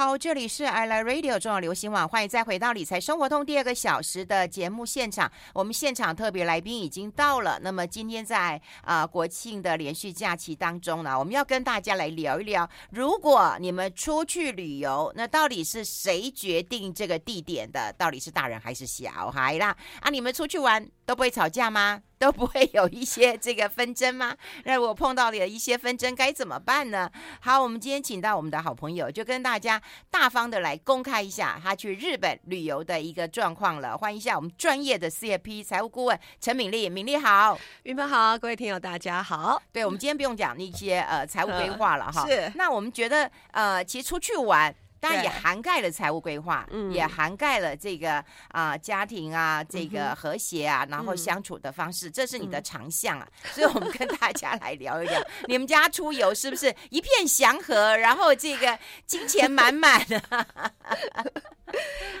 好，这里是 I Like Radio 中广流行网，欢迎再回到理财生活通第二个小时的节目现场。我们现场特别来宾已经到了。那么今天在啊、国庆的连续假期当中呢，我们要跟大家来聊一聊，如果你们出去旅游，那到底是谁决定这个地点的？到底是大人还是小孩啦？啊，你们出去玩都不会吵架吗？都不会有一些这个纷争吗？那我碰到了一些纷争该怎么办呢？好，我们今天请到我们的好朋友，就跟大家大方的来公开一下他去日本旅游的一个状况了。欢迎一下我们专业的 CFP 财务顾问陈敏丽，敏丽好，云鹏好，各位听友大家好。对，我们今天不用讲那些呃财务规划了哈。是。那我们觉得呃，其实出去玩。当然也涵盖了财务规划，嗯，也涵盖了这个啊、呃、家庭啊这个和谐啊，然后相处的方式，嗯、这是你的长项啊。嗯、所以我们跟大家来聊一聊，你们家出游是不是一片祥和，然后这个金钱满满的？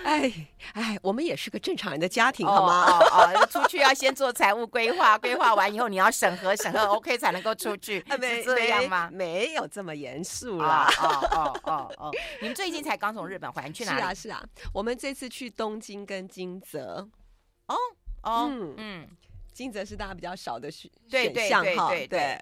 哎哎，我们也是个正常人的家庭，好吗？哦哦，哦，出去要先做财务规划，规划完以后你要审核，审核 OK 才能够出去，是这样吗？没，没有这么严肃啦。哦哦哦哦，哦，你们最近才刚从日本回来，你去哪里？是啊是啊，我们这次去东京跟金泽。哦哦嗯。嗯金泽是大家比较少的选选项哈，对，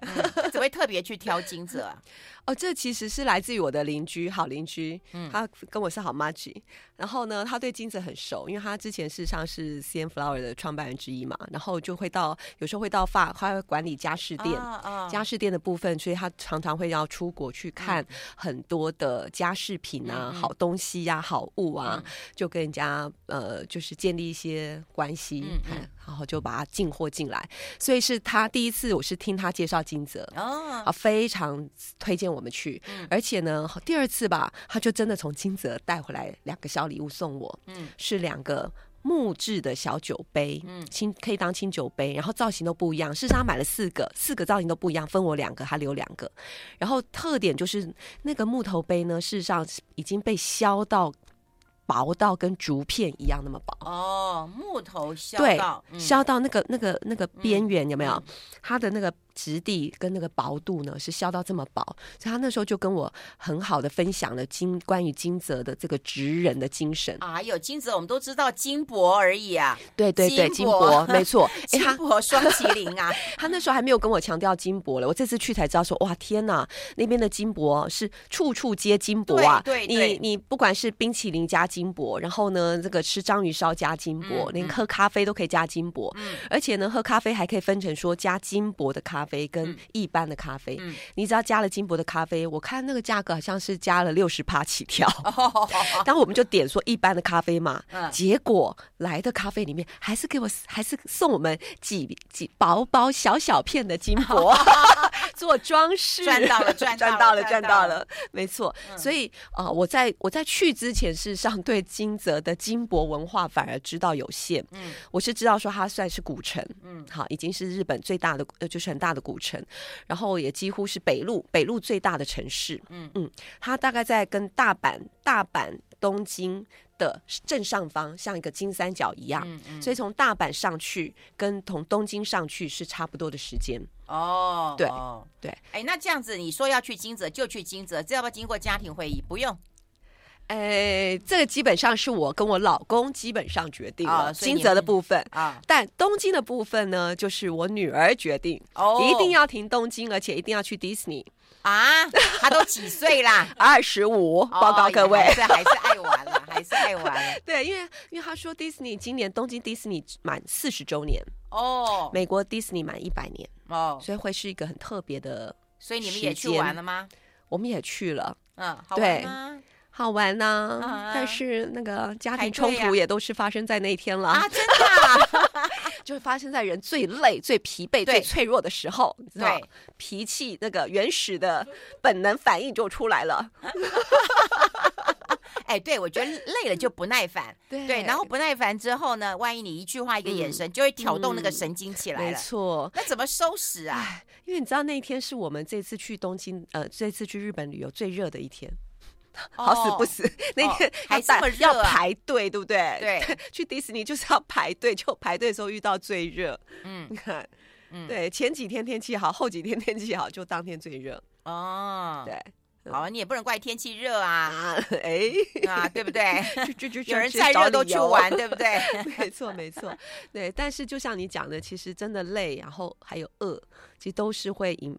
怎么会特别去挑金泽啊？哦，这其实是来自于我的邻居，好邻居，嗯，他跟我是好妈吉，然后呢，他对金泽很熟，因为他之前事实上是 CN Flower 的创办人之一嘛，然后就会到有时候会到发，他会管理家饰店，啊，家饰店的部分，所以他常常会要出国去看。很多的家饰品啊，嗯、好东西呀、啊，好物啊，嗯、就跟人家呃，就是建立一些关系，嗯，嗯。然后就把它进货进来，所以是他第一次，我是听他介绍金泽，哦，啊，非常推荐我们去，嗯，而且呢，第二次吧，他就真的从金泽带回来两个小礼物送我，嗯，是两个木质的小酒杯，嗯，清可以当清酒杯，然后造型都不一样，事实上他买了四个，四个造型都不一样，分我两个，他留两个，然后特点就是那个木头杯呢，事实上已经被削到。薄到跟竹片一样那么薄。哦，木头削到对，削到那个那个那个边缘有没有？它的那个。质地跟那个薄度呢，是削到这么薄，所以他那时候就跟我很好的分享了金关于金泽的这个职人的精神啊。还有金泽，我们都知道金箔而已啊。对对对，金箔没错，金箔双麒麟啊。他那时候还没有跟我强调金箔了，我这次去才知道说，哇天哪，那边的金箔是处处皆金箔啊。对对，对，你你不管是冰淇淋加金箔，然后呢这个吃章鱼烧加金箔，嗯，连喝咖啡都可以加金箔，嗯，而且呢喝咖啡还可以分成说加金箔的咖啡。咖啡跟一般的咖啡，嗯，你只要加了金箔的咖啡，我看那个价格好像是加了六十趴起跳。当我们就点说一般的咖啡嘛，嗯，结果来的咖啡里面还是给我还是送我们几几薄薄小小片的金箔 做装饰，赚到了，赚赚到了，赚到了，没错。所以啊，呃，我在我在去之前，事实上对金泽的金箔文化反而知道有限。嗯，我是知道说它算是古城，嗯，好，已经是日本最大的，呃，就是很大的。古城，然后也几乎是北陆北陆最大的城市。嗯。嗯，它大概在跟大阪、大阪、东京的正上方，像一个金三角一样。嗯嗯，所以从大阪上去跟从东京上去是差不多的时间。哦，对哦对。哎，那这样子，你说要去金泽就去金泽，这要不要经过家庭会议？不用。哎，这个基本上是我跟我老公基本上决定了金泽的部分啊，但东京的部分呢，就是我女儿决定哦，一定要停东京，而且一定要去迪士尼啊，他都几岁啦？二十五，报告各位，哦、还是爱玩了，还是爱玩。对，因为因为他说迪士尼今年东京迪士尼满四十周年哦，美国迪士尼满一百年哦，所以会是一个很特别的。所以你们也去玩了吗？我们也去了，嗯，好玩吗？好玩呐、但是那个家庭冲突也都是发生在那天了啊！真的、啊，就是发生在人最累、最疲惫、最脆弱的时候，你知道对，脾气那个原始的本能反应就出来了。哎，对，我觉得累了就不耐烦，对，对，然后不耐烦之后呢，万一你一句话、一个眼神，嗯、就会挑动那个神经起来了，没错。那怎么收拾啊？因为你知道那一天是我们这次去东京，呃，这次去日本旅游最热的一天。好死不死，哦、那天还这么热、啊，要排队，对不对？对，去迪士尼就是要排队，就排队的时候遇到最热。嗯，你看，嗯，对，前几天天气好，后几天天气好，就当天最热。哦，对，好啊，你也不能怪天气热啊，哎，啊，对不对？就就有人再热都去玩，对不对？没错，没错，对。但是就像你讲的，其实真的累，然后还有饿。其实都是会引，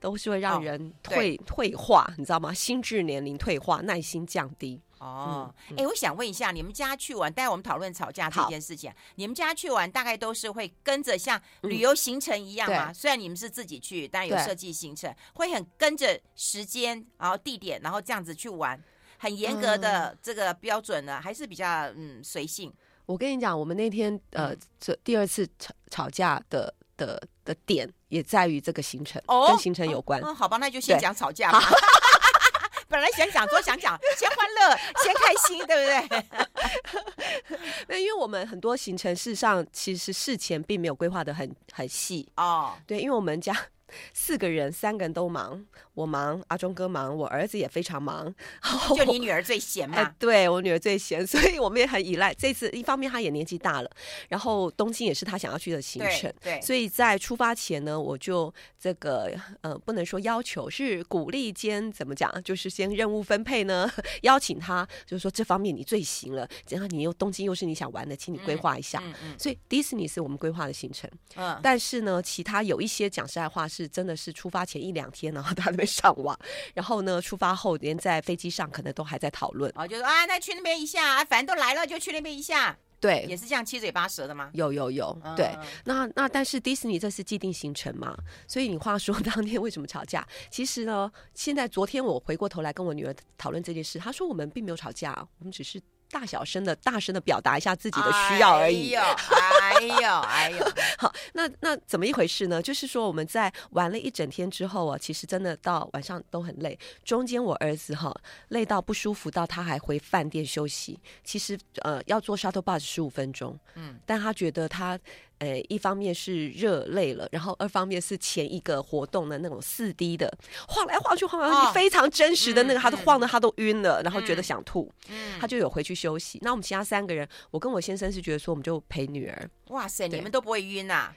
都是会让人退、哦、退化，你知道吗？心智年龄退化，耐心降低。哦，哎、嗯欸，我想问一下，你们家去玩，待会我们讨论吵架这件事情。你们家去玩，大概都是会跟着像旅游行程一样吗？嗯、虽然你们是自己去，但有设计行程，会很跟着时间，然后地点，然后这样子去玩，很严格的这个标准呢，嗯、还是比较嗯随性？我跟你讲，我们那天呃，这第二次吵吵架的。的的点也在于这个行程，哦、跟行程有关。嗯、哦，好吧，那就先讲吵架吧。本来想讲，多想讲，先欢乐，先开心，对不对？那因为我们很多行程事实上其实事前并没有规划的很很细哦。对，因为我们家。四个人，三个人都忙，我忙，阿忠哥忙，我儿子也非常忙。就你女儿最闲嘛？哎、对我女儿最闲，所以我们也很依赖。这次一方面她也年纪大了，然后东京也是她想要去的行程，对，对，所以在出发前呢，我就这个呃不能说要求，是鼓励兼怎么讲，就是先任务分配呢，邀请她，就是说这方面你最行了，然后你又东京又是你想玩的，请你规划一下。嗯嗯嗯、所以迪士尼是我们规划的行程，嗯，但是呢，其他有一些讲实在话是。是真的是出发前一两天，然 后他在那边上网，然后呢，出发后连在飞机上可能都还在讨论。哦，就说啊，那去那边一下，反正都来了，就去那边一下。对，也是这样七嘴八舌的吗？有有有，嗯、对。那那但是迪士尼这是既定行程嘛，所以你话说当天为什么吵架？其实呢，现在昨天我回过头来跟我女儿讨论这件事，她说我们并没有吵架，我们只是。大小声的、大声的表达一下自己的需要而已。哎呦，哎呦，哎呦。好，那那怎么一回事呢？就是说我们在玩了一整天之后啊，其实真的到晚上都很累。中间我儿子哈累到不舒服，到他还回饭店休息。其实呃要坐 shuttle bus 十五分钟，嗯，但他觉得他。诶，一方面是热累了，然后二方面是前一个活动的那种四 D 的晃来晃去，晃来晃去，非常真实的那个，他都晃得他都晕了，然后觉得想吐，他就有回去休息。那我们其他三个人，我跟我先生是觉得说，我们就陪女儿。哇塞，你们都不会晕呐？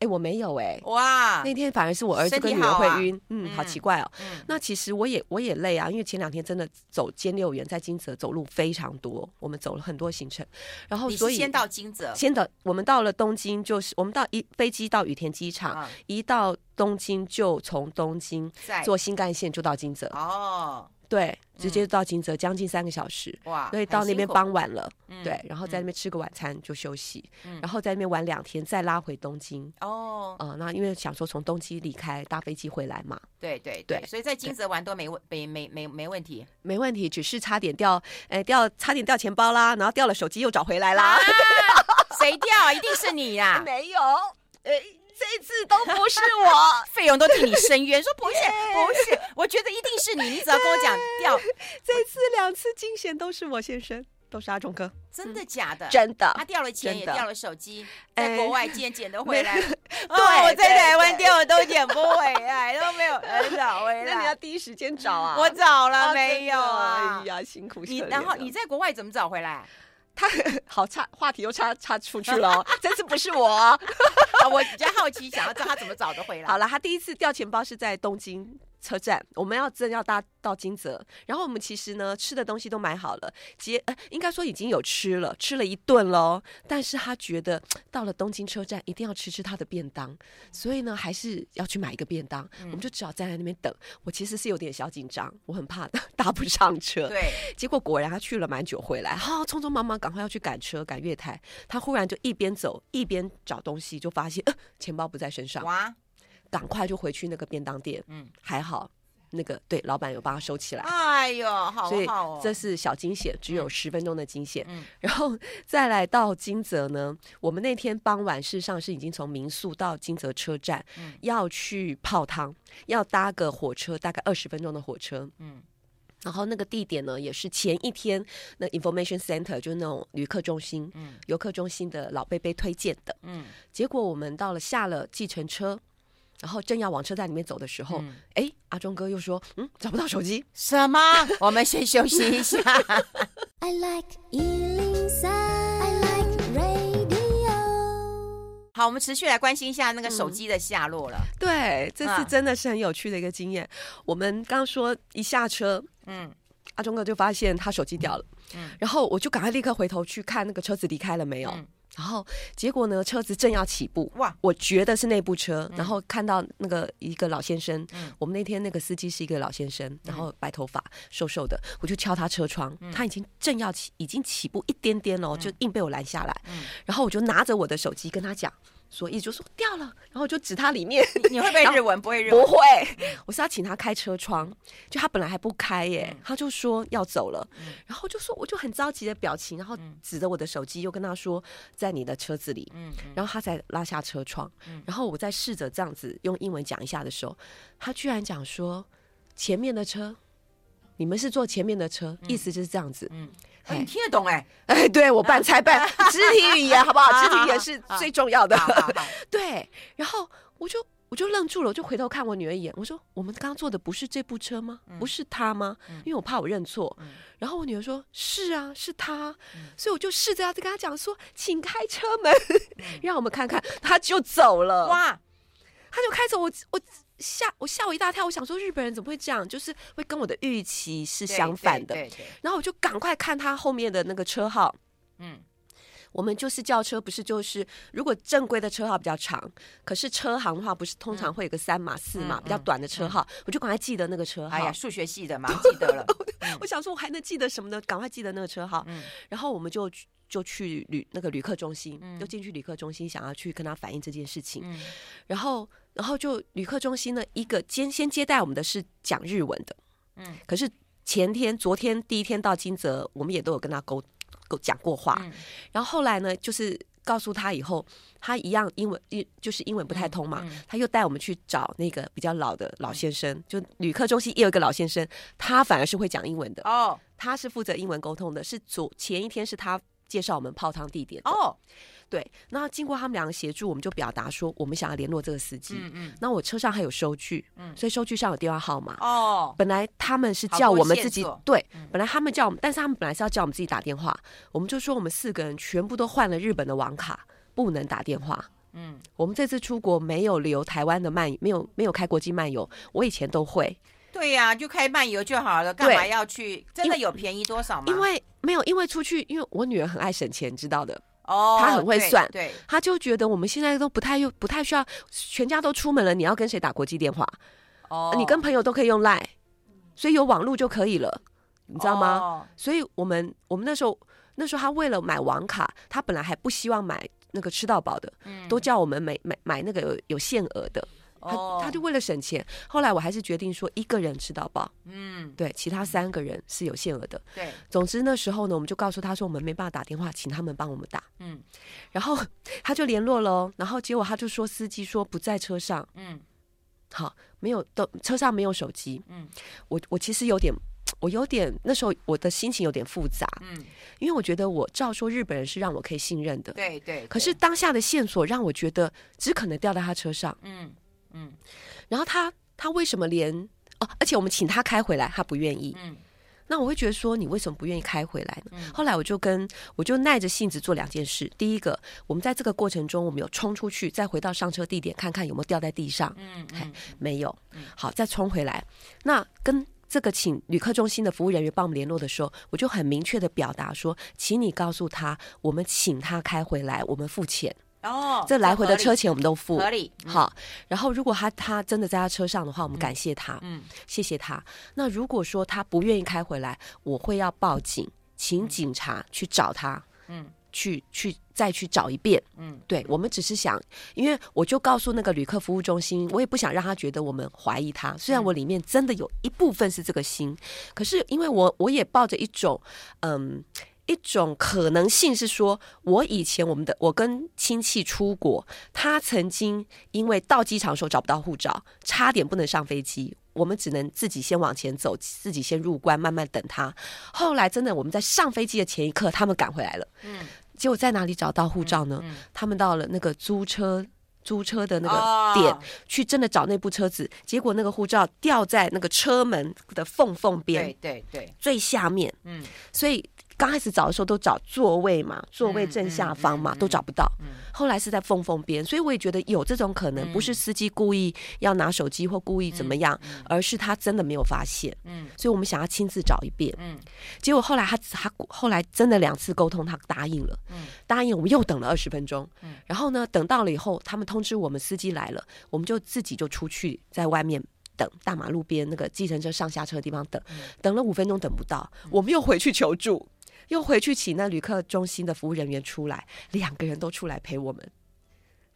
哎，我没有哎，哇，那天反而是我儿子跟女儿会晕，嗯，好奇怪哦。嗯，那其实我也我也累啊，因为前两天真的走兼六园，在金泽走路非常多，我们走了很多行程，然后所以先到金泽，先到我们到了东京，就是我们到一飞机到羽田机场，一到东京就从东京坐新干线就到金泽哦。对，直接到金泽将近三个小时，哇！所以到那边傍晚了，对，然后在那边吃个晚餐就休息，然后在那边玩两天，再拉回东京。哦，啊，那因为想说从东京离开，搭飞机回来嘛。对对对，所以在金泽玩都没问没没没没问题，没问题，只是差点掉，哎，掉差点掉钱包啦，然后掉了手机又找回来啦。谁掉？一定是你呀！没有，哎。这次都不是我，费用都替你伸冤。说不是，不是，我觉得一定是你。你只要跟我讲掉，这次两次惊险都是我先生，都是阿忠哥。真的假的？真的。他掉了钱，也掉了手机，在国外竟然捡得回来。对，我在台湾掉我都捡不回来，都没有人找回来。那你要第一时间找啊！我找了没有啊？哎呀，辛苦你。然后你在国外怎么找回来？他 好差话题又差差出去了，这次不是我 啊，我比较好奇，想要知道他怎么找得回来。好了，他第一次掉钱包是在东京车站，我们要真要搭到金泽，然后我们其实呢吃的东西都买好了，接呃应该说已经有吃了，吃了一顿喽。但是他觉得到了东京车站一定要吃吃他的便当，所以呢还是要去买一个便当。嗯、我们就只好站在那边等。我其实是有点小紧张，我很怕 搭不上车。对，结果果然他去了蛮久回来，哈、哦，匆匆忙忙赶快要去赶车赶月台，他忽然就一边走一边找东西，就发现呃钱包不在身上。哇！赶快就回去那个便当店，嗯，还好，那个对老板有帮他收起来。哎呦，好好哦。所以这是小惊险，只有十分钟的惊险。嗯，然后再来到金泽呢，我们那天傍晚事实上是已经从民宿到金泽车站，嗯，要去泡汤，要搭个火车，大概二十分钟的火车。嗯，然后那个地点呢，也是前一天那 information center 就是那种旅客中心，嗯，游客中心的老贝贝推荐的。嗯，结果我们到了下了计程车。然后正要往车站里面走的时候，哎、嗯，阿忠哥又说：“嗯，找不到手机。”什么？我们先休息一下。I like 103, I like radio。好，我们持续来关心一下那个手机的下落了。嗯、对，这次真的是很有趣的一个经验。嗯、我们刚刚说一下车，嗯，阿忠哥就发现他手机掉了，嗯，然后我就赶快立刻回头去看那个车子离开了没有。嗯然后结果呢？车子正要起步，哇！我觉得是那部车。嗯、然后看到那个一个老先生，嗯、我们那天那个司机是一个老先生，然后白头发，瘦瘦的，我就敲他车窗，嗯、他已经正要起，已经起步一点点了，就硬被我拦下来。嗯、然后我就拿着我的手机跟他讲。所以就说掉了，然后就指他里面。你会不会日文？不会日文？不会。我是要请他开车窗，就他本来还不开耶，他就说要走了，然后就说我就很着急的表情，然后指着我的手机又跟他说在你的车子里，然后他才拉下车窗，然后我再试着这样子用英文讲一下的时候，他居然讲说前面的车，你们是坐前面的车，意思就是这样子。嗯你听得懂哎？哎，对我半猜半 肢体语言，好不好？肢体语言是最重要的。对，然后我就我就愣住了，我就回头看我女儿一眼，我说：“我们刚刚坐的不是这部车吗？不是他吗？”因为我怕我认错。然后我女儿说：“是啊，是他。”所以我就试着要跟他讲说：“请开车门，让我们看看。”他就走了。哇！他就开走，我我。吓我吓我一大跳，我想说日本人怎么会这样？就是会跟我的预期是相反的。然后我就赶快看他后面的那个车号。嗯，我们就是轿车，不是就是如果正规的车号比较长，可是车行的话不是通常会有个三码四码比较短的车号，我就赶快记得那个车号。哎呀，数学系的嘛，记得了。我想说我还能记得什么呢？赶快记得那个车号。嗯。然后我们就就去旅那个旅客中心，就进去旅客中心，想要去跟他反映这件事情。嗯。然后。然后就旅客中心呢，一个先先接待我们的是讲日文的，嗯，可是前天、昨天第一天到金泽，我们也都有跟他沟沟讲过话，嗯、然后后来呢，就是告诉他以后，他一样英文一就是英文不太通嘛，嗯嗯、他又带我们去找那个比较老的老先生，嗯、就旅客中心也有一个老先生，他反而是会讲英文的。哦，他是负责英文沟通的，是昨前一天是他介绍我们泡汤地点哦。对，那经过他们两个协助，我们就表达说我们想要联络这个司机。嗯嗯。那我车上还有收据，嗯，所以收据上有电话号码。哦。本来他们是叫我们自己对，本来他们叫我们，但是他们本来是要叫我们自己打电话。我们就说我们四个人全部都换了日本的网卡，不能打电话。嗯。我们这次出国没有留台湾的漫，没有没有开国际漫游。我以前都会。对呀，就开漫游就好了，干嘛要去？真的有便宜多少吗？因为没有，因为出去，因为我女儿很爱省钱，知道的。哦，他很会算，对，他就觉得我们现在都不太用，不太需要，全家都出门了，你要跟谁打国际电话？哦，你跟朋友都可以用 Line，所以有网络就可以了，你知道吗？哦，所以我们我们那时候那时候他为了买网卡，他本来还不希望买那个吃到饱的，嗯，都叫我们买买买那个有有限额的。他他就为了省钱，后来我还是决定说一个人吃到饱。嗯，对，其他三个人是有限额的。对，总之那时候呢，我们就告诉他说我们没办法打电话，请他们帮我们打。嗯，然后他就联络了，然后结果他就说司机说不在车上。嗯，好，没有都车上没有手机。嗯，我我其实有点，我有点那时候我的心情有点复杂。嗯，因为我觉得我照说日本人是让我可以信任的。对对，可是当下的线索让我觉得只可能掉在他车上。嗯。嗯，然后他他为什么连哦？而且我们请他开回来，他不愿意。嗯，那我会觉得说，你为什么不愿意开回来呢？嗯、后来我就跟我就耐着性子做两件事。第一个，我们在这个过程中，我们有冲出去，再回到上车地点看看有没有掉在地上。嗯，嗯没有。好，再冲回来。那跟这个请旅客中心的服务人员帮我们联络的时候，我就很明确的表达说，请你告诉他，我们请他开回来，我们付钱。哦，这来回的车钱我们都付，合理。嗯、好，然后如果他他真的在他车上的话，我们感谢他，嗯，谢谢他。那如果说他不愿意开回来，我会要报警，请警察去找他，嗯，去去再去找一遍，嗯，对，我们只是想，因为我就告诉那个旅客服务中心，我也不想让他觉得我们怀疑他，虽然我里面真的有一部分是这个心，可是因为我我也抱着一种，嗯。一种可能性是说，我以前我们的我跟亲戚出国，他曾经因为到机场的时候找不到护照，差点不能上飞机，我们只能自己先往前走，自己先入关，慢慢等他。后来真的我们在上飞机的前一刻，他们赶回来了。嗯，结果在哪里找到护照呢？嗯嗯、他们到了那个租车租车的那个点、哦、去，真的找那部车子，结果那个护照掉在那个车门的缝缝边，对对对，最下面。嗯，所以。刚开始找的时候都找座位嘛，座位正下方嘛，都找不到。后来是在缝缝边，所以我也觉得有这种可能，不是司机故意要拿手机或故意怎么样，而是他真的没有发现。嗯，所以我们想要亲自找一遍。嗯，结果后来他他后来真的两次沟通，他答应了。嗯，答应我们又等了二十分钟。嗯，然后呢，等到了以后，他们通知我们司机来了，我们就自己就出去在外面等，大马路边那个计程车上下车的地方等，等了五分钟等不到，我们又回去求助。又回去请那旅客中心的服务人员出来，两个人都出来陪我们，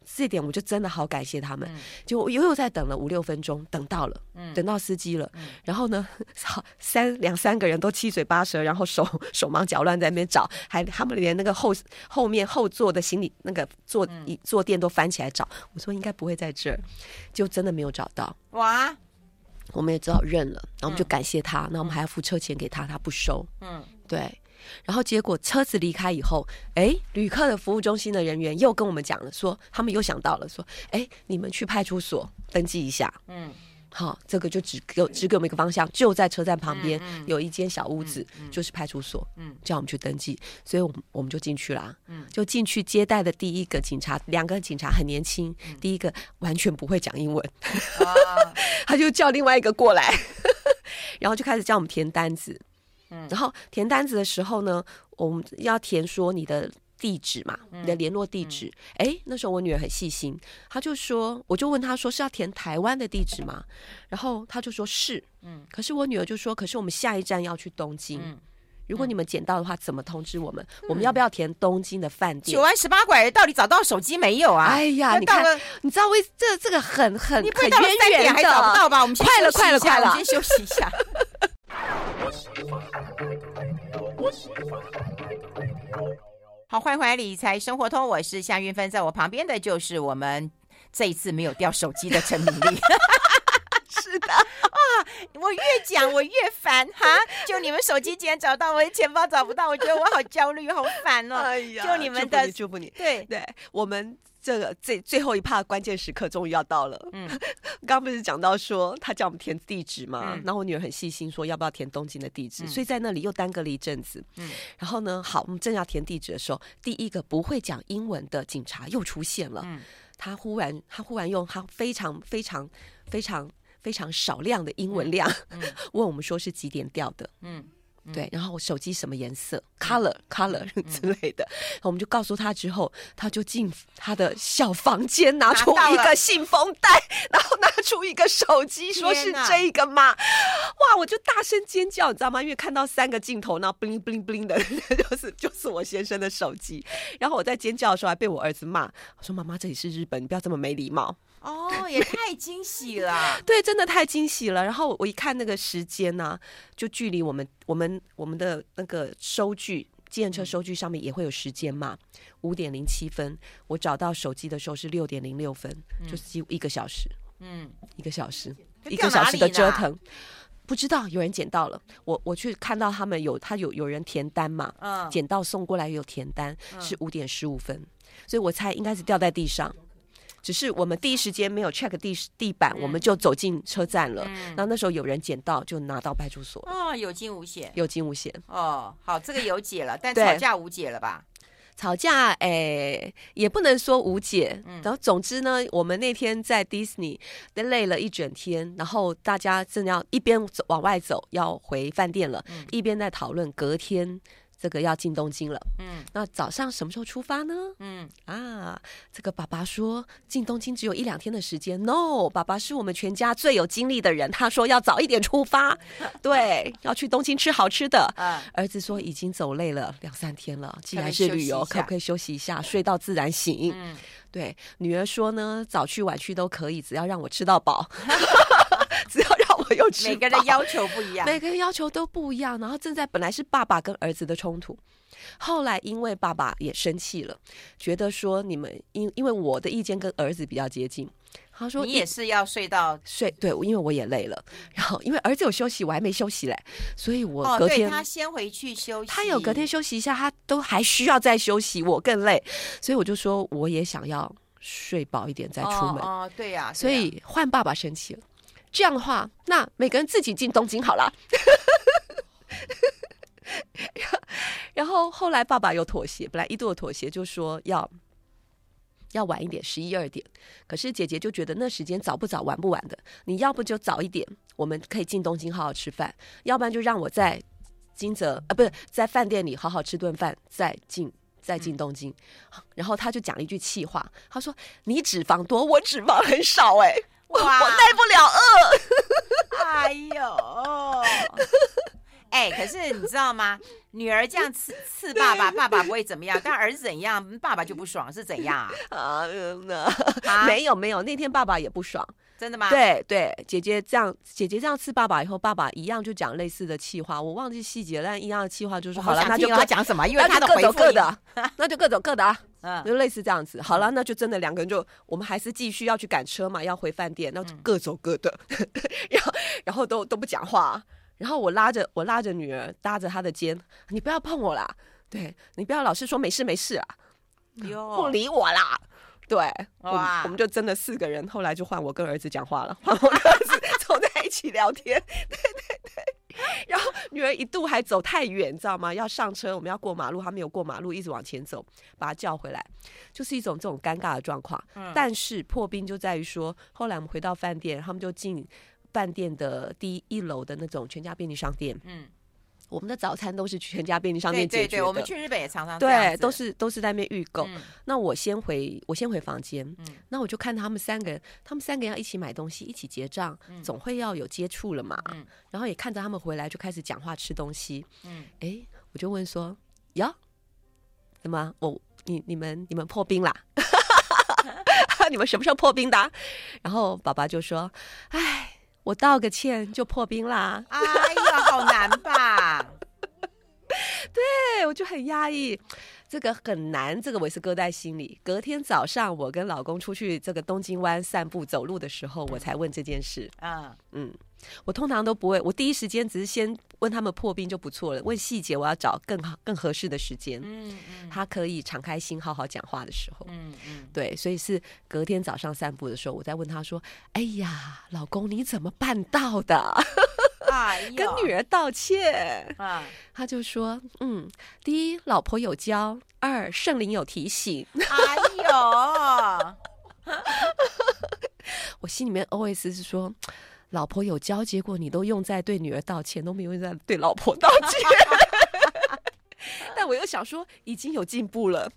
这点我就真的好感谢他们。就又又在等了五六分钟，等到了，等到司机了，然后呢，好 三两三个人都七嘴八舌，然后手 手忙脚乱在那边找，还他们连那个后后面后座的行李那个坐椅坐垫都翻起来找。我说应该不会在这儿，就真的没有找到。哇，我们也只好认了，然后我们就感谢他，那我们还要付车钱给他，他不收。嗯，对。然后结果车子离开以后，哎，旅客的服务中心的人员又跟我们讲了，说他们又想到了，说，哎，你们去派出所登记一下。嗯，好，这个就只给只给我们一个方向，就在车站旁边有一间小屋子，就是派出所。嗯，叫我们去登记，所以我们我们就进去啦。嗯，就进去接待的第一个警察，两个警察很年轻，第一个完全不会讲英文，他就叫另外一个过来，然后就开始叫我们填单子。然后填单子的时候呢，我们要填说你的地址嘛，你的联络地址。哎，那时候我女儿很细心，她就说，我就问她说是要填台湾的地址吗？然后她就说是，嗯。可是我女儿就说，可是我们下一站要去东京，如果你们捡到的话，怎么通知我们？我们要不要填东京的饭店？九弯十八拐，到底找到手机没有啊？哎呀，你看，你知道为这这个很很你不会到了三点还找不到吧？我们快了，快了，快了，先休息一下。好，欢迎回来理财生活通，我是夏韵芬，在我旁边的就是我们这一次没有掉手机的陈明丽。是的啊，我越讲我越烦哈，就你们手机竟然找到，我的钱包找不到，我觉得我好焦虑，好烦哦。哎呀，就你们的，祝福你，对对，我们。这个最最后一趴关键时刻终于要到了。嗯，刚刚不是讲到说他叫我们填地址嘛，嗯、然后我女儿很细心说要不要填东京的地址，嗯、所以在那里又耽搁了一阵子。嗯，然后呢，好，我们正要填地址的时候，第一个不会讲英文的警察又出现了。嗯，他忽然他忽然用他非常非常非常非常少量的英文量、问我们说是几点掉的。嗯。对，然后我手机什么颜色，color color 之类的，我们就告诉他之后，他就进他的小房间，拿出一个信封袋，然后拿出一个手机，说是这个吗，哇，我就大声尖叫，你知道吗？因为看到三个镜头，然后 bling bling bling 的，就是就是我先生的手机，然后我在尖叫的时候还被我儿子骂，我说妈妈这里是日本，你不要这么没礼貌。哦，也太惊喜了！对，真的太惊喜了。然后我一看那个时间呢、啊，就距离我们我们我们的那个收据，计程车收据上面也会有时间嘛，五点零七分。我找到手机的时候是六点零六分，嗯、就是几乎一个小时。嗯，一个小时，一个小时的折腾，不知道有人捡到了。我我去看到他们有他有有人填单嘛，嗯，捡到送过来有填单，是五点十五分，所以我猜应该是掉在地上。只是我们第一时间没有 check 地地板，嗯、我们就走进车站了。嗯、然后那时候有人捡到，就拿到派出所。哦，有惊无险，有惊无险。哦，好，这个有解了，但吵架无解了吧？吵架，哎、欸，也不能说无解。嗯、然后总之呢，我们那天在迪士尼累了一整天，然后大家正要一边走往外走，要回饭店了，嗯、一边在讨论隔天。这个要进东京了，嗯，那早上什么时候出发呢？嗯啊，这个爸爸说进东京只有一两天的时间。No，爸爸是我们全家最有精力的人，他说要早一点出发，对，要去东京吃好吃的。啊，儿子说已经走累了两三天了，既然是旅游，可不可以休息一下，睡到自然醒？嗯，对，女儿说呢，早去晚去都可以，只要让我吃到饱。只要让我有吃，每个人要求不一样，每个人要求都不一样。然后正在本来是爸爸跟儿子的冲突，后来因为爸爸也生气了，觉得说你们因因为我的意见跟儿子比较接近，他说你也是要睡到睡，对，因为我也累了。然后因为儿子有休息，我还没休息嘞，所以我隔天、哦、他先回去休息，他有隔天休息一下，他都还需要再休息，我更累，所以我就说我也想要睡饱一点再出门。哦，哦，对呀、啊，所以换爸爸生气了。这样的话，那每个人自己进东京好了。然后后来爸爸又妥协，本来一度的妥协就说要要晚一点，十一二点。可是姐姐就觉得那时间早不早，晚不晚的。你要不就早一点，我们可以进东京好好吃饭；要不然就让我在金泽啊，不是在饭店里好好吃顿饭，再进再进东京。嗯、然后他就讲了一句气话，他说：“你脂肪多，我脂肪很少。”哎。哇我耐不了饿，哎呦，哎，可是你知道吗？女儿这样刺 刺爸爸，爸爸不会怎么样，但儿子怎样，爸爸就不爽，是怎样啊？啊，没有没有，那天爸爸也不爽。真的吗？对对，姐姐这样，姐姐这样刺爸爸以后，爸爸一样就讲类似的气话，我忘记细节了，但一样的气话就是好了，那就他讲什么，因为他各走各的，那就各走各的啊，嗯，就类似这样子。好了，那就真的两个人就，我们还是继续要去赶车嘛，要回饭店，那就各走各的，然后然后都都不讲话，然后我拉着我拉着女儿搭着她的肩，你不要碰我啦，对，你不要老是说没事没事啊，不理我啦。对，哇我，我们就真的四个人，后来就换我跟儿子讲话了，换我跟儿子 坐在一起聊天，对对对。然后女儿一度还走太远，你知道吗？要上车，我们要过马路，她没有过马路，一直往前走，把她叫回来，就是一种这种尴尬的状况。嗯、但是破冰就在于说，后来我们回到饭店，他们就进饭店的第一楼的那种全家便利商店。嗯。我们的早餐都是去全家便利商店解决的。对对对，我们去日本也常常对，都是都是在那边预购。嗯、那我先回我先回房间，嗯、那我就看他们三个人，他们三个人要一起买东西，一起结账，嗯、总会要有接触了嘛。嗯、然后也看着他们回来就开始讲话吃东西。嗯，哎，我就问说，呀，怎么我你你们你们破冰啦？你们什么时候破冰的？然后爸爸就说，哎。我道个歉就破冰啦！哎呀，好难吧？对，我就很压抑，这个很难，这个我也是搁在心里。隔天早上，我跟老公出去这个东京湾散步走路的时候，我才问这件事。啊，嗯。我通常都不会，我第一时间只是先问他们破冰就不错了。问细节，我要找更好、更合适的时间。嗯嗯，他可以敞开心、好好讲话的时候。嗯嗯，对，所以是隔天早上散步的时候，我在问他说：“哎呀，老公，你怎么办到的？”跟女儿道歉。啊，他就说：“嗯，第一，老婆有教；二，圣灵有提醒。”哎呦，我心里面 always 是说。老婆有交，结果你都用在对女儿道歉，都没有用在对老婆道歉。但我又想说，已经有进步了。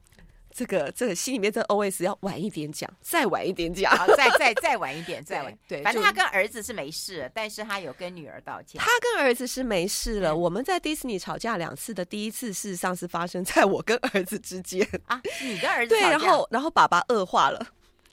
这个这个心里面这 OS 要晚一点讲，再晚一点讲，再再再晚一点，再晚。对，反正他跟儿子是没事，但是他有跟女儿道歉。他跟儿子是没事了。我们在迪士尼吵架两次的第一次，事实上是发生在我跟儿子之间啊。你跟儿子对，然后然后爸爸恶化了。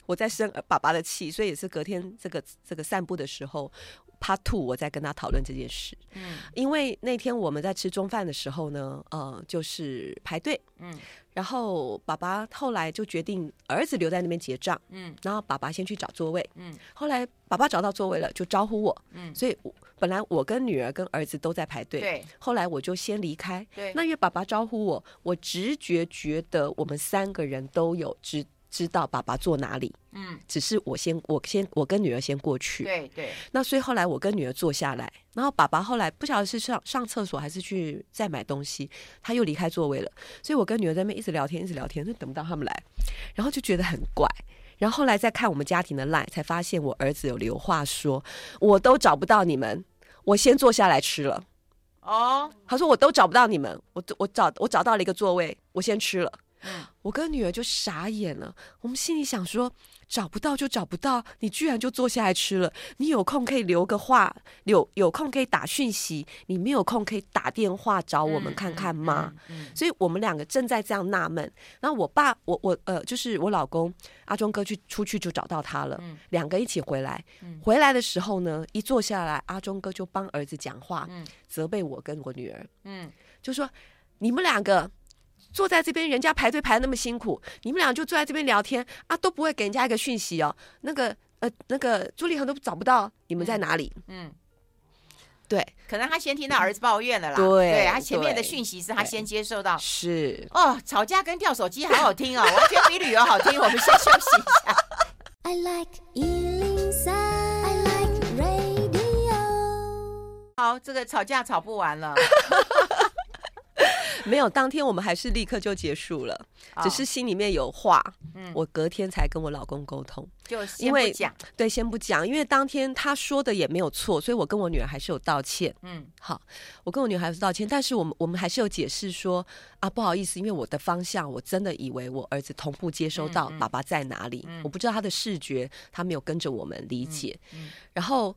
我在生爸爸的气，所以也是隔天这个这个散步的时候，Part Two 我在跟他讨论这件事。嗯，因为那天我们在吃中饭的时候呢，呃，就是排队。嗯，然后爸爸后来就决定儿子留在那边结账。嗯，然后爸爸先去找座位。嗯，后来爸爸找到座位了，就招呼我。嗯，所以本来我跟女儿跟儿子都在排队。对，后来我就先离开。对，那因为爸爸招呼我，我直觉觉得我们三个人都有知。知道爸爸坐哪里，嗯，只是我先我先我跟女儿先过去，对对。那所以后来我跟女儿坐下来，然后爸爸后来不晓得是上上厕所还是去再买东西，他又离开座位了，所以我跟女儿在那边一直聊天，一直聊天，就等不到他们来，然后就觉得很怪。然后后来再看我们家庭的 line，才发现我儿子有留话说，我都找不到你们，我先坐下来吃了。哦，他说我都找不到你们，我我找我找到了一个座位，我先吃了。嗯，我跟女儿就傻眼了，我们心里想说，找不到就找不到，你居然就坐下来吃了。你有空可以留个话，有有空可以打讯息，你没有空可以打电话找我们看看吗？嗯嗯嗯嗯、所以我们两个正在这样纳闷。然后我爸，我我呃，就是我老公阿忠哥去出去就找到他了，嗯、两个一起回来。嗯、回来的时候呢，一坐下来，阿忠哥就帮儿子讲话，嗯、责备我跟我女儿，嗯，就说你们两个。坐在这边，人家排队排那么辛苦，你们俩就坐在这边聊天啊，都不会给人家一个讯息哦。那个呃，那个朱立恒都找不到你们在哪里。嗯，对，可能他先听到儿子抱怨了啦。对，对他前面的讯息是他先接受到。是哦，吵架跟掉手机好好听哦，完全比旅游好听。我们先休息一下。I like 103, I like radio。好，这个吵架吵不完了。没有，当天我们还是立刻就结束了，只是心里面有话，嗯，我隔天才跟我老公沟通，就因为讲，对，先不讲，因为当天他说的也没有错，所以我跟我女儿还是有道歉，嗯，好，我跟我女儿还是道歉，但是我们我们还是有解释说啊，不好意思，因为我的方向我真的以为我儿子同步接收到爸爸在哪里，我不知道他的视觉他没有跟着我们理解，嗯。然后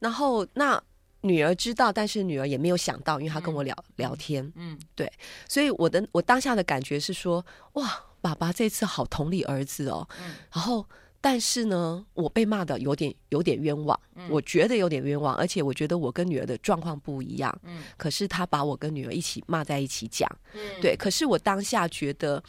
然后那。女儿知道，但是女儿也没有想到，因为她跟我聊、嗯、聊天，嗯，对，所以我的我当下的感觉是说，哇，爸爸这次好同理儿子哦，嗯、然后但是呢，我被骂的有点有点冤枉，嗯、我觉得有点冤枉，而且我觉得我跟女儿的状况不一样，嗯，可是他把我跟女儿一起骂在一起讲，嗯，对，可是我当下觉得。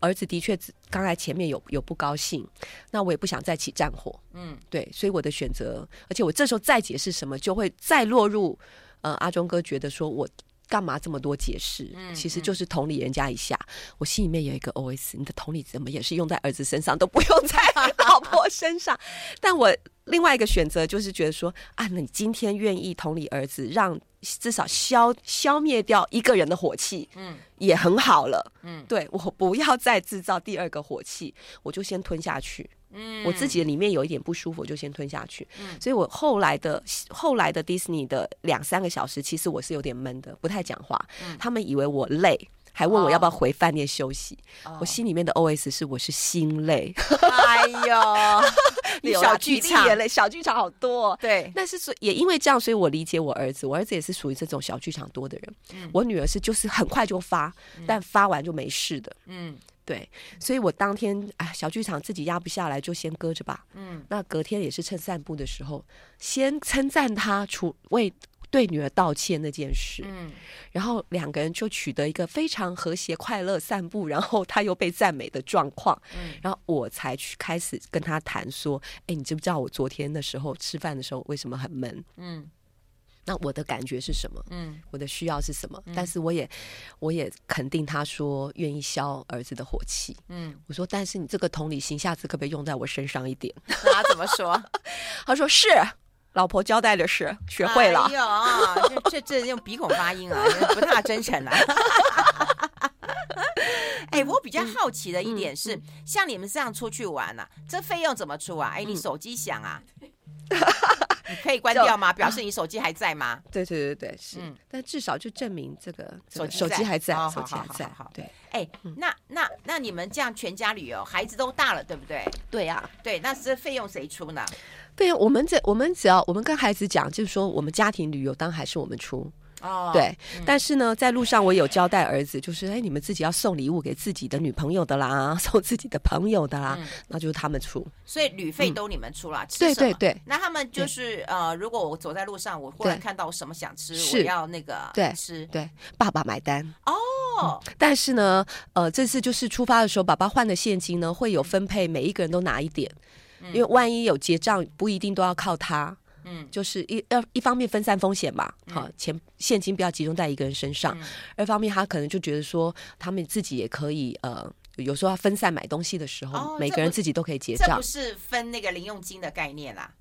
儿子的确，刚才前面有有不高兴，那我也不想再起战火，嗯，对，所以我的选择，而且我这时候再解释什么，就会再落入，呃，阿忠哥觉得说我干嘛这么多解释，嗯，其实就是同理人家一下。我心里面有一个 OS，你的同理怎么也是用在儿子身上，都不用在老婆身上，但我。另外一个选择就是觉得说啊，那你今天愿意同理儿子，让至少消消灭掉一个人的火气，嗯，也很好了，嗯，对，我不要再制造第二个火气，我就先吞下去，嗯，我自己里面有一点不舒服，我就先吞下去，嗯，所以我后来的后来的迪士尼的两三个小时，其实我是有点闷的，不太讲话，嗯，他们以为我累。还问我要不要回饭店休息，oh. 我心里面的 OS 是我是心累，哎呦，小剧场。也累，小剧场好多，对。但是说也因为这样，所以我理解我儿子，我儿子也是属于这种小剧场多的人。嗯、我女儿是就是很快就发，嗯、但发完就没事的。嗯，对。所以我当天啊，小剧场自己压不下来，就先搁着吧。嗯，那隔天也是趁散步的时候，先称赞他除为。对女儿道歉那件事，嗯，然后两个人就取得一个非常和谐、快乐散步，然后他又被赞美的状况，嗯，然后我才去开始跟他谈说，哎，你知不知道我昨天的时候吃饭的时候为什么很闷？嗯，那我的感觉是什么？嗯，我的需要是什么？嗯，但是我也我也肯定他说愿意消儿子的火气，嗯，我说但是你这个同理心下次可不可以用在我身上一点？那他怎么说？他说是。老婆交代的事，学会了。哎呦，这这这用鼻孔发音啊，不大真诚啊。哎，我比较好奇的一点是，嗯、像你们这样出去玩啊，这费用怎么出啊？哎，你手机响啊，你可以关掉吗？表示你手机还在吗？对对对对，是。嗯、但至少就证明这个手机手机还在，手机还在。对。哎，那那那你们这样全家旅游，孩子都大了，对不对？对呀、啊，对，那这费用谁出呢？费用，我们这我们只要我们跟孩子讲，就是说我们家庭旅游当然还是我们出哦。对，嗯、但是呢，在路上我有交代儿子，就是哎，你们自己要送礼物给自己的女朋友的啦，送自己的朋友的啦，嗯、那就是他们出。所以旅费都你们出了，嗯、对对对。那他们就是呃，如果我走在路上，我忽然看到我什么想吃，我要那个对。吃，对，爸爸买单。哦、嗯。但是呢，呃，这次就是出发的时候，爸爸换的现金呢，会有分配，每一个人都拿一点。因为万一有结账，不一定都要靠他，嗯，就是一要一方面分散风险嘛，好，钱现金不要集中在一个人身上，二方面他可能就觉得说，他们自己也可以呃有时候要分散买东西的时候，哦、每个人自己都可以结账。这不是分那个零用金的概念啦。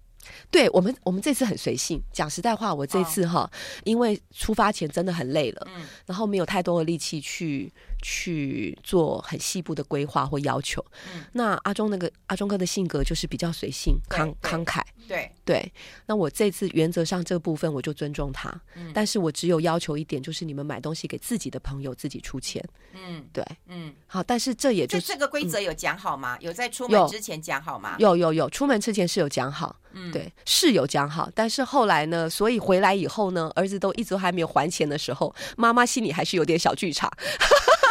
对我们，我们这次很随性。讲实在话，我这次哈，哦、因为出发前真的很累了，嗯，然后没有太多的力气去去做很细部的规划或要求。嗯，那阿忠那个阿忠哥的性格就是比较随性、慷慷慨。对对，那我这次原则上这个部分我就尊重他，嗯，但是我只有要求一点，就是你们买东西给自己的朋友自己出钱。嗯，对，嗯，好，但是这也就是这个规则有讲好吗？有在出门之前讲好吗？有有有，出门之前是有讲好。嗯，对，是有讲好，但是后来呢？所以回来以后呢，儿子都一直都还没有还钱的时候，妈妈心里还是有点小剧场。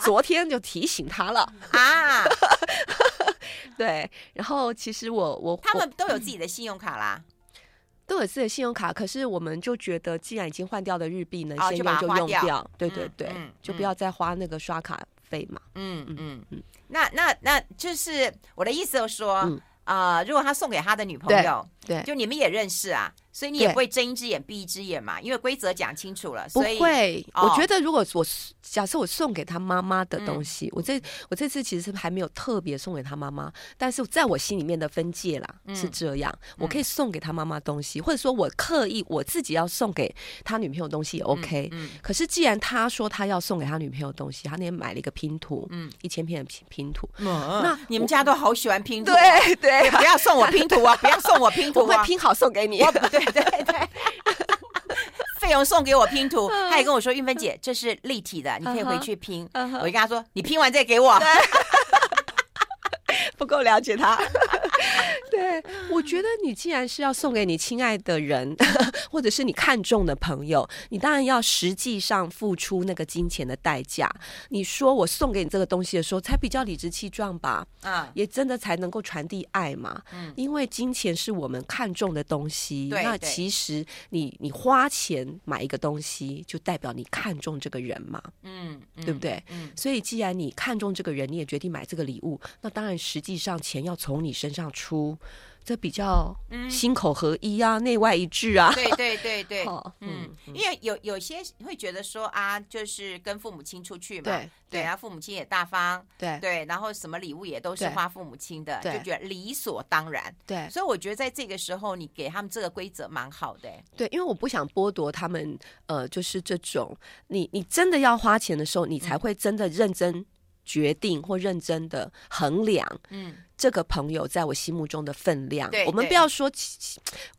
对，昨天就提醒他了 啊。对，然后其实我我他们都有自己的信用卡啦，都有自己的信用卡，可是我们就觉得，既然已经换掉的日币能，先用就用掉。对对对，就不要再花那个刷卡费嘛。嗯嗯嗯，那那那就是我的意思，就是说。啊、呃，如果他送给他的女朋友，对，就你们也认识啊。所以你也不会睁一只眼闭一只眼嘛，因为规则讲清楚了。所以不会，我觉得如果我假设我送给他妈妈的东西，我这我这次其实是还没有特别送给他妈妈，但是在我心里面的分界啦是这样，我可以送给他妈妈东西，或者说我刻意我自己要送给他女朋友东西也 OK。可是既然他说他要送给他女朋友东西，他那天买了一个拼图，嗯，一千片的拼拼图，那你们家都好喜欢拼图，对对，不要送我拼图啊，不要送我拼图，我会拼好送给你。对对对，费用送给我拼图，他也跟我说：“玉芬姐，这是立体的，你可以回去拼。” uh. 我就跟他说：“你拼完再给我。” 不够了解他。对，我觉得你既然是要送给你亲爱的人，或者是你看重的朋友，你当然要实际上付出那个金钱的代价。你说我送给你这个东西的时候，才比较理直气壮吧？啊，也真的才能够传递爱嘛。嗯，因为金钱是我们看重的东西。对，那其实你你花钱买一个东西，就代表你看重这个人嘛。嗯，对不对？嗯，所以既然你看中这个人，你也决定买这个礼物，那当然实际上钱要从你身上出。这比较心口合一啊，内、嗯、外一致啊。对对对对，嗯，因为有有些会觉得说啊，就是跟父母亲出去嘛，对对，然后父母亲也大方，对。对，然后什么礼物也都是花父母亲的，就觉得理所当然。对，所以我觉得在这个时候，你给他们这个规则蛮好的。对，因为我不想剥夺他们，呃，就是这种，你你真的要花钱的时候，你才会真的认真决定或认真的衡量，嗯。这个朋友在我心目中的分量，对我们不要说，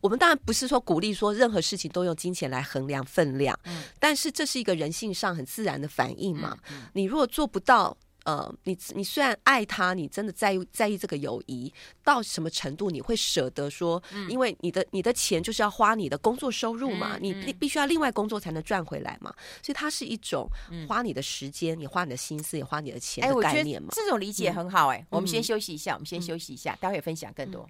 我们当然不是说鼓励说任何事情都用金钱来衡量分量，嗯，但是这是一个人性上很自然的反应嘛。嗯嗯，你如果做不到。呃，你你虽然爱他，你真的在意在意这个友谊到什么程度？你会舍得说，嗯、因为你的你的钱就是要花你的工作收入嘛，嗯、你必必须要另外工作才能赚回来嘛，所以它是一种花你的时间，你花你的心思，也花你的钱的概念嘛。这种理解很好哎、我们先休息一下，我们先休息一下，嗯、待会分享更多。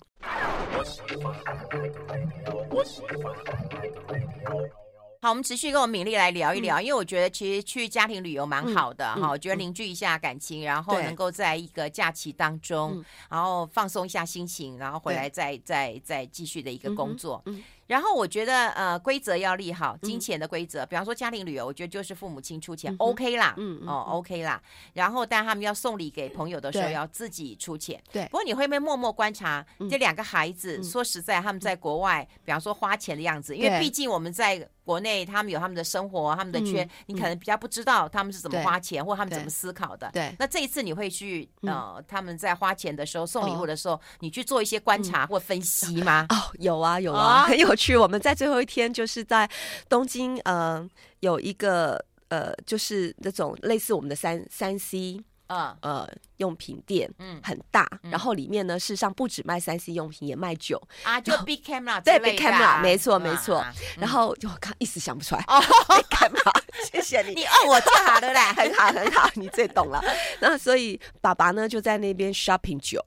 好，我们持续跟我们敏丽来聊一聊，嗯、因为我觉得其实去家庭旅游蛮好的哈，我觉得凝聚一下感情，嗯、然后能够在一个假期当中，然后放松一下心情，然后回来再再再继续的一个工作。然后我觉得，呃，规则要立好，金钱的规则，比方说家庭旅游，我觉得就是父母亲出钱，OK 啦，嗯，哦，OK 啦。然后，但他们要送礼给朋友的时候，要自己出钱。对。不过你会不会默默观察这两个孩子？说实在，他们在国外，比方说花钱的样子，因为毕竟我们在国内，他们有他们的生活，他们的圈，你可能比较不知道他们是怎么花钱，或他们怎么思考的。对。那这一次你会去，呃，他们在花钱的时候，送礼物的时候，你去做一些观察或分析吗？哦，有啊，有啊，很有。趣我们在最后一天，就是在东京，呃，有一个呃，就是那种类似我们的三三 C，呃呃。用品店，嗯，很大，然后里面呢，事实上不止卖三 C 用品，也卖酒。啊，就 Big Camera，对，Big Camera，没错，没错。然后就看一时想不出来，Big Camera，谢谢你，你哦，我就好了啦，很好，很好，你最懂了。那所以爸爸呢就在那边 shopping 酒，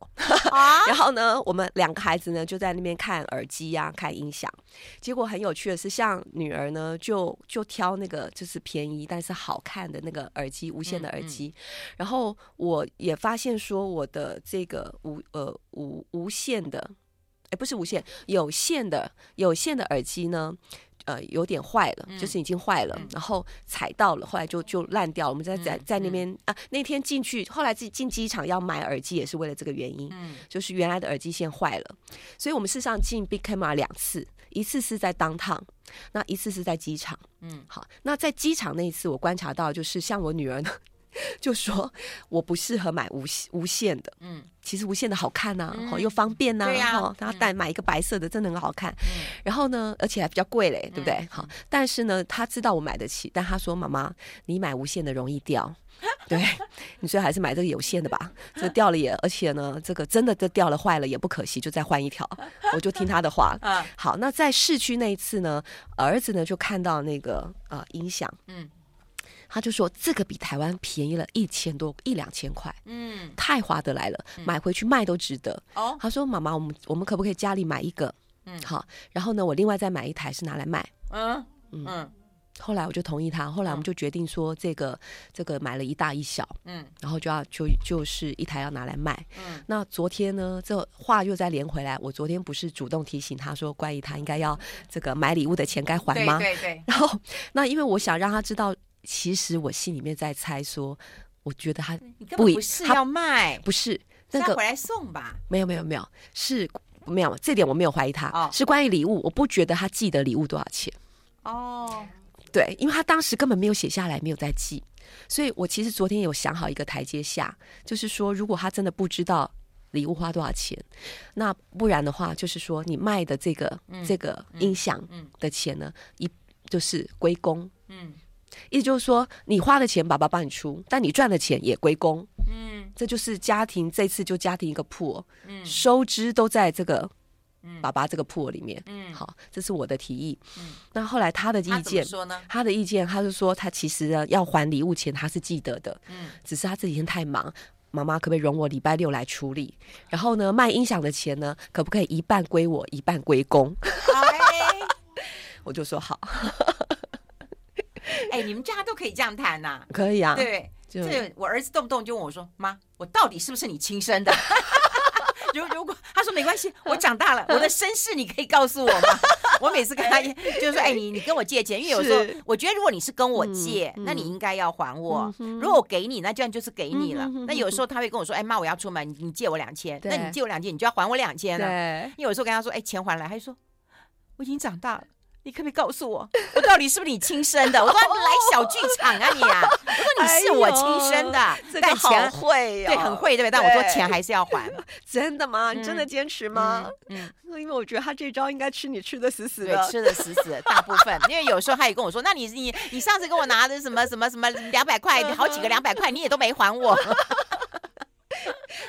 然后呢，我们两个孩子呢就在那边看耳机呀，看音响。结果很有趣的是，像女儿呢，就就挑那个就是便宜但是好看的那个耳机，无线的耳机。然后我也。发现说我的这个无呃无无线的哎，不是无线，有线的有线的耳机呢。呃，有点坏了，就是已经坏了，嗯、然后踩到了，后来就就烂掉了。我们在在在那边、嗯、啊，那天进去，后来进进机场要买耳机，也是为了这个原因，嗯、就是原来的耳机线坏了，所以我们事实上进 Big Camera 两次，一次是在 Downtown，那一次是在机场。嗯，好，那在机场那一次，我观察到就是像我女儿呢。就说我不适合买无无线的，嗯，其实无线的好看呐、啊，好、嗯、又方便呐、啊，哈、啊，然后带买一个白色的，真的很好看，嗯、然后呢，而且还比较贵嘞，对不对？好、嗯，但是呢，他知道我买得起，但他说妈妈，你买无线的容易掉，对，你最好还是买这个有线的吧，这掉了也，而且呢，这个真的这掉了坏了也不可惜，就再换一条，我就听他的话，好，那在市区那一次呢，儿子呢就看到那个呃音响，嗯。他就说这个比台湾便宜了一千多一两千块，嗯，太划得来了，买回去卖都值得。哦，他说妈妈，我们我们可不可以家里买一个？嗯，好，然后呢，我另外再买一台是拿来卖。嗯嗯，后来我就同意他，后来我们就决定说这个这个买了一大一小，嗯，然后就要就就是一台要拿来卖。嗯，那昨天呢，这话又再连回来，我昨天不是主动提醒他说，关于他应该要这个买礼物的钱该还吗？对对对。然后那因为我想让他知道。其实我心里面在猜说，我觉得他不不是要卖，不是那个回来送吧？没有没有没有，是没有这点我没有怀疑他。哦，是关于礼物，我不觉得他记得礼物多少钱。哦，对，因为他当时根本没有写下来，没有在记，所以我其实昨天有想好一个台阶下，就是说如果他真的不知道礼物花多少钱，那不然的话，就是说你卖的这个、嗯、这个音响的钱呢，一就是归公。嗯。意思就是说，你花的钱爸爸帮你出，但你赚的钱也归公。嗯，这就是家庭这次就家庭一个铺，嗯，收支都在这个爸爸这个铺里面。嗯，好，这是我的提议。嗯，那后来他的意见，他，他的意见，他是说他其实呢要还礼物钱，他是记得的。嗯，只是他这几天太忙，妈妈可不可以容我礼拜六来处理？然后呢，卖音响的钱呢，可不可以一半归我，一半归公？哎，我就说好。哎，你们家都可以这样谈呐？可以啊。对，这我儿子动不动就问我说：“妈，我到底是不是你亲生的？” 如如果他说没关系，我长大了，我的身世你可以告诉我吗？我每次跟他就是说：“哎，你你跟我借钱，因为有时候我觉得如果你是跟我借，那你应该要还我。如果我给你，那这样就是给你了。那有时候他会跟我说：‘哎妈，我要出门，你借我两千。’那你借我两千，你就要还我两千了。因为有时候跟他说：‘哎，钱还来。’他就说：‘我已经长大了。’你可不可以告诉我，我到底是不是你亲生的？我说 来小剧场啊你啊！我说你是我亲生的，但钱会对很会对不对？但我说钱还是要还。真的吗？你真的坚持吗？嗯，因为我觉得他这招应该吃你吃的死死的，吃的死死的。大部分，因为有时候他也跟我说，那你你你上次跟我拿的什么什么什么两百块，好几个两百块，你也都没还我。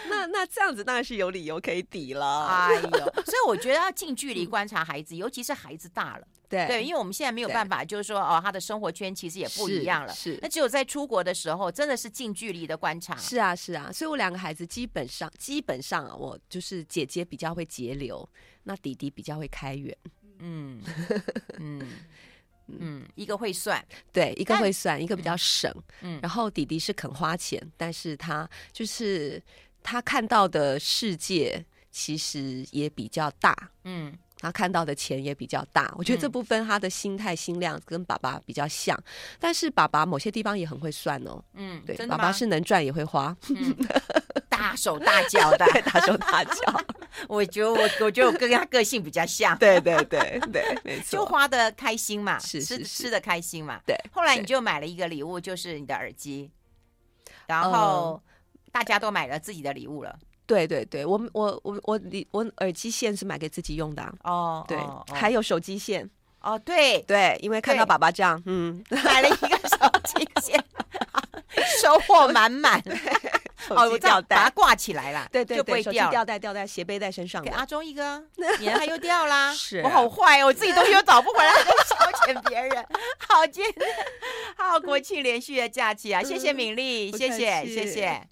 那那这样子当然是有理由可以抵了。哎呦，所以我觉得要近距离观察孩子，尤其是孩子大了。对对，因为我们现在没有办法，就是说哦，他的生活圈其实也不一样了。是，是那只有在出国的时候，真的是近距离的观察。是啊，是啊。所以我两个孩子基本上，基本上啊，我就是姐姐比较会节流，那弟弟比较会开源。嗯嗯嗯，一个会算，对，一个会算，一个比较省。嗯，然后弟弟是肯花钱，但是他就是他看到的世界其实也比较大。嗯。他看到的钱也比较大，我觉得这部分他的心态心量跟爸爸比较像，嗯、但是爸爸某些地方也很会算哦。嗯，对，爸爸是能赚也会花，嗯、大手大 脚的，大手大脚。我觉得我我觉得我跟他个性比较像，对对对对，没 错，就花的开心嘛，吃吃的开心嘛。对，后来你就买了一个礼物，就是你的耳机，然后大家都买了自己的礼物了。对对对，我我我我你我耳机线是买给自己用的哦，对，还有手机线哦，对对，因为看到爸爸这样，嗯，买了一个手机线，收获满满。哦，我把它挂起来了，对对对，手机吊带吊在斜背在身上，给阿忠一个，你的又掉啦，是我好坏哦，我自己东西又找不回来，还消遣别人，好，今天好国庆连续的假期啊，谢谢敏丽，谢谢谢谢。